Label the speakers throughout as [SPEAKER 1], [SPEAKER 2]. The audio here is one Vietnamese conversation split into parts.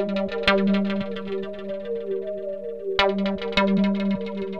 [SPEAKER 1] Thank you.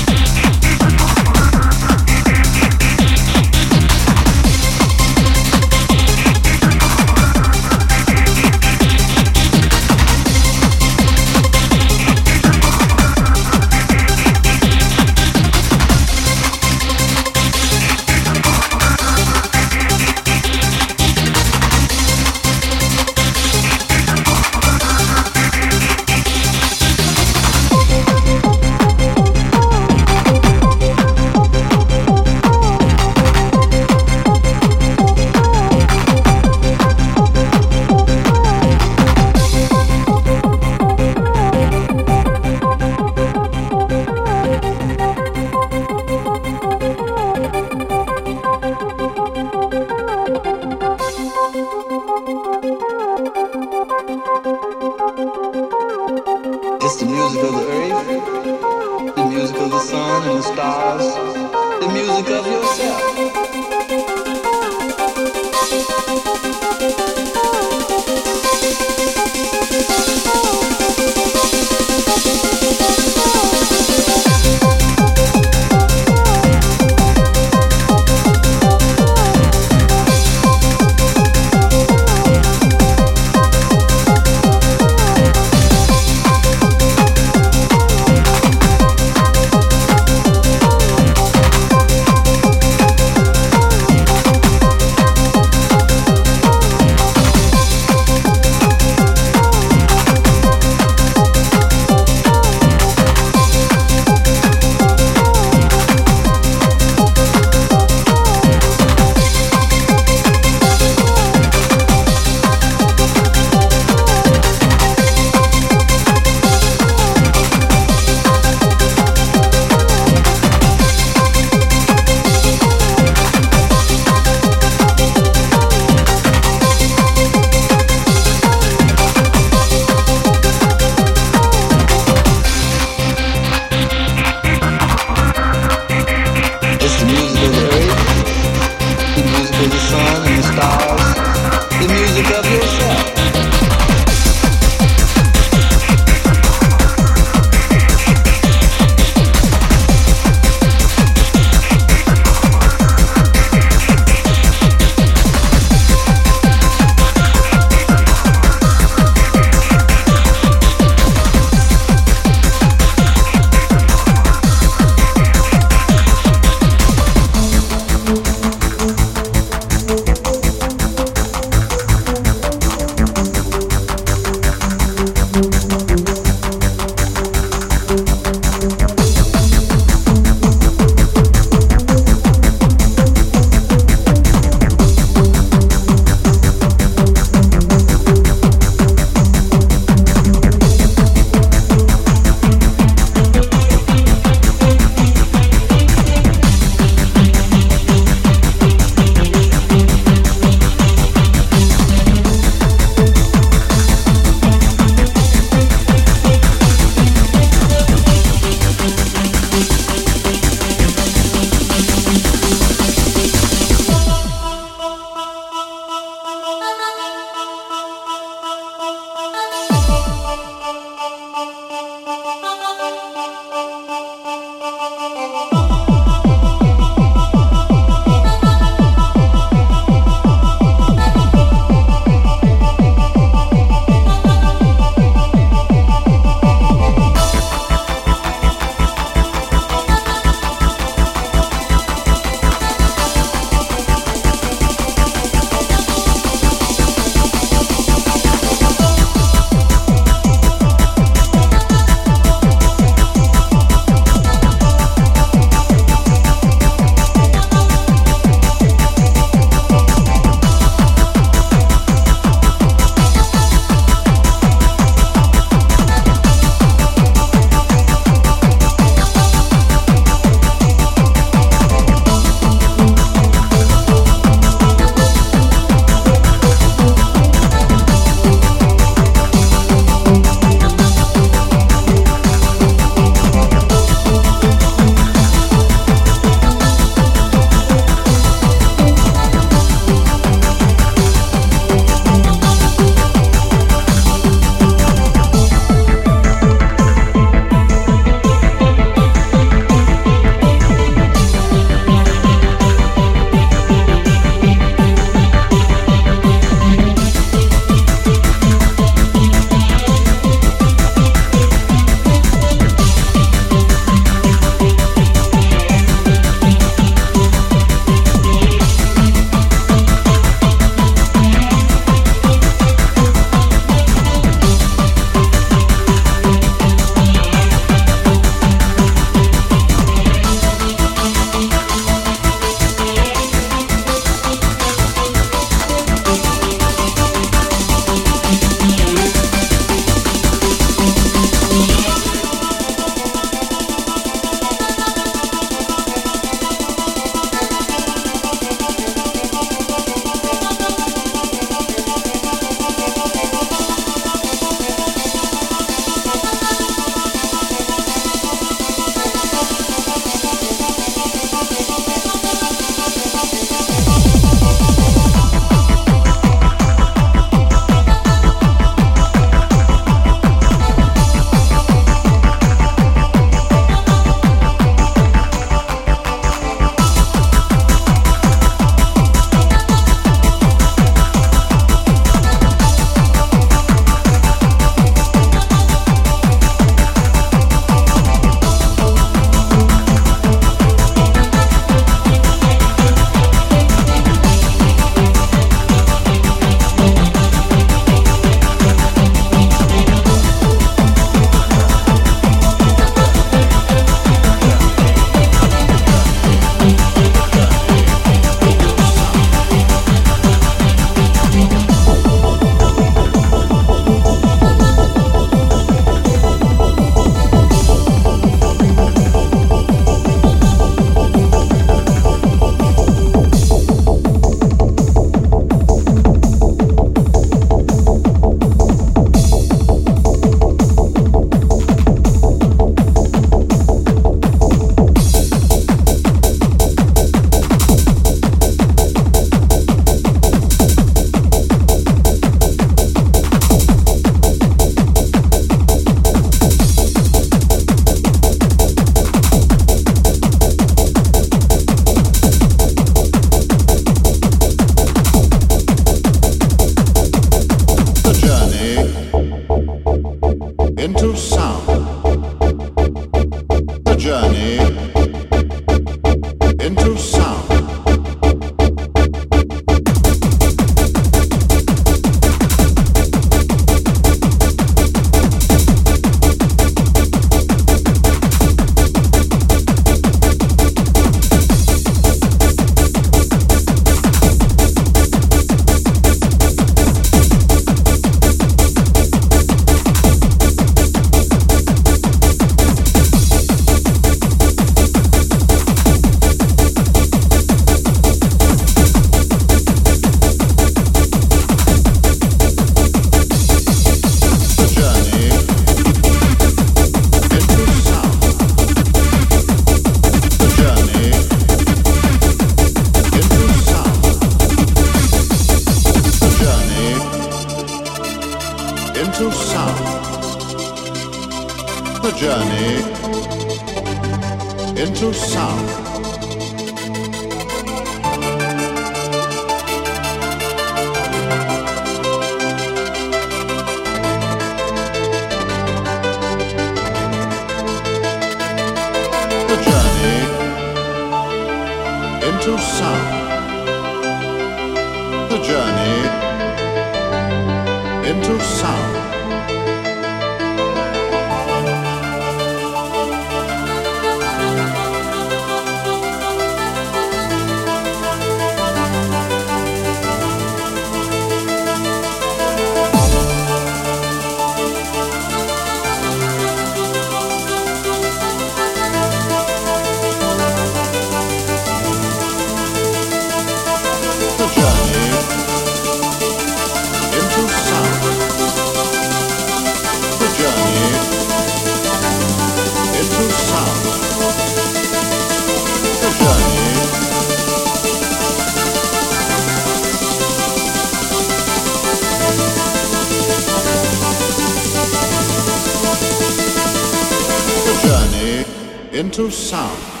[SPEAKER 2] true sound.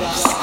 [SPEAKER 2] 了。